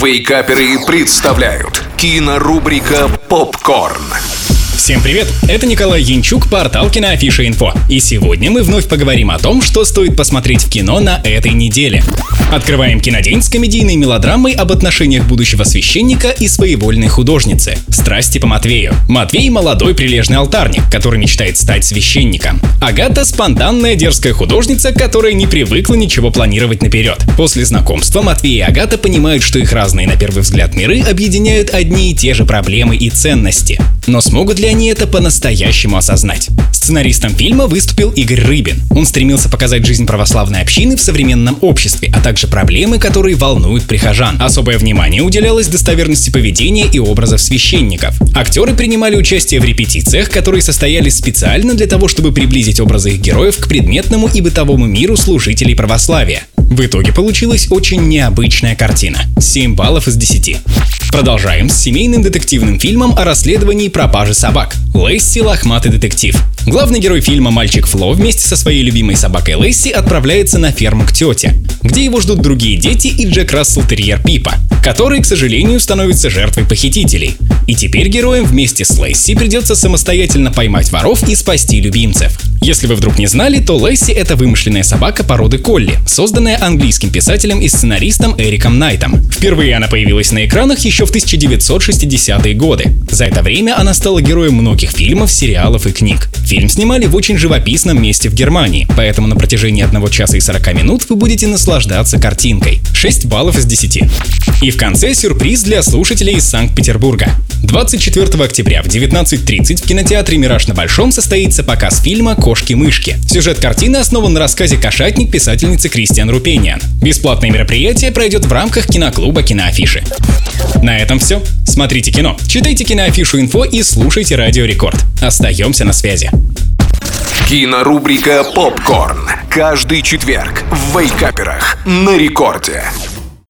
Вейкаперы представляют кинорубрика «Попкорн». Всем привет! Это Николай Янчук, портал Киноафиша Инфо. И сегодня мы вновь поговорим о том, что стоит посмотреть в кино на этой неделе. Открываем кинодень с комедийной мелодрамой об отношениях будущего священника и своевольной художницы. Страсти по Матвею. Матвей – молодой прилежный алтарник, который мечтает стать священником. Агата – спонтанная дерзкая художница, которая не привыкла ничего планировать наперед. После знакомства Матвей и Агата понимают, что их разные на первый взгляд миры объединяют одни и те же проблемы и ценности. Но смогут ли они это по-настоящему осознать? Сценаристом фильма выступил Игорь Рыбин. Он стремился показать жизнь православной общины в современном обществе, а также проблемы, которые волнуют прихожан. Особое внимание уделялось достоверности поведения и образов священников. Актеры принимали участие в репетициях, которые состоялись специально для того, чтобы приблизить образы их героев к предметному и бытовому миру служителей православия. В итоге получилась очень необычная картина. 7 баллов из 10. Продолжаем с семейным детективным фильмом о расследовании пропажи собак. Лесси – лохматый детектив. Главный герой фильма мальчик Фло вместе со своей любимой собакой Лесси отправляется на ферму к тете, где его ждут другие дети и Джек Рассел Терьер Пипа, который, к сожалению, становится жертвой похитителей. И теперь героям вместе с Лесси придется самостоятельно поймать воров и спасти любимцев. Если вы вдруг не знали, то Лесси — это вымышленная собака породы Колли, созданная английским писателем и сценаристом Эриком Найтом. Впервые она появилась на экранах еще в 1960-е годы. За это время она стала героем многих фильмов, сериалов и книг. Фильм снимали в очень живописном месте в Германии, поэтому на протяжении 1 часа и 40 минут вы будете наслаждаться картинкой. 6 баллов из 10. И в конце сюрприз для слушателей из Санкт-Петербурга. 24 октября в 19.30 в кинотеатре «Мираж на Большом» состоится показ фильма «Кошки-мышки». Сюжет картины основан на рассказе «Кошатник» писательницы Кристиан Рупениан. Бесплатное мероприятие пройдет в рамках киноклуба «Киноафиши». На этом все. Смотрите кино, читайте киноафишу инфо и слушайте Радио Рекорд. Остаемся на связи. Кинорубрика «Попкорн». Каждый четверг в Вейкаперах на рекорде.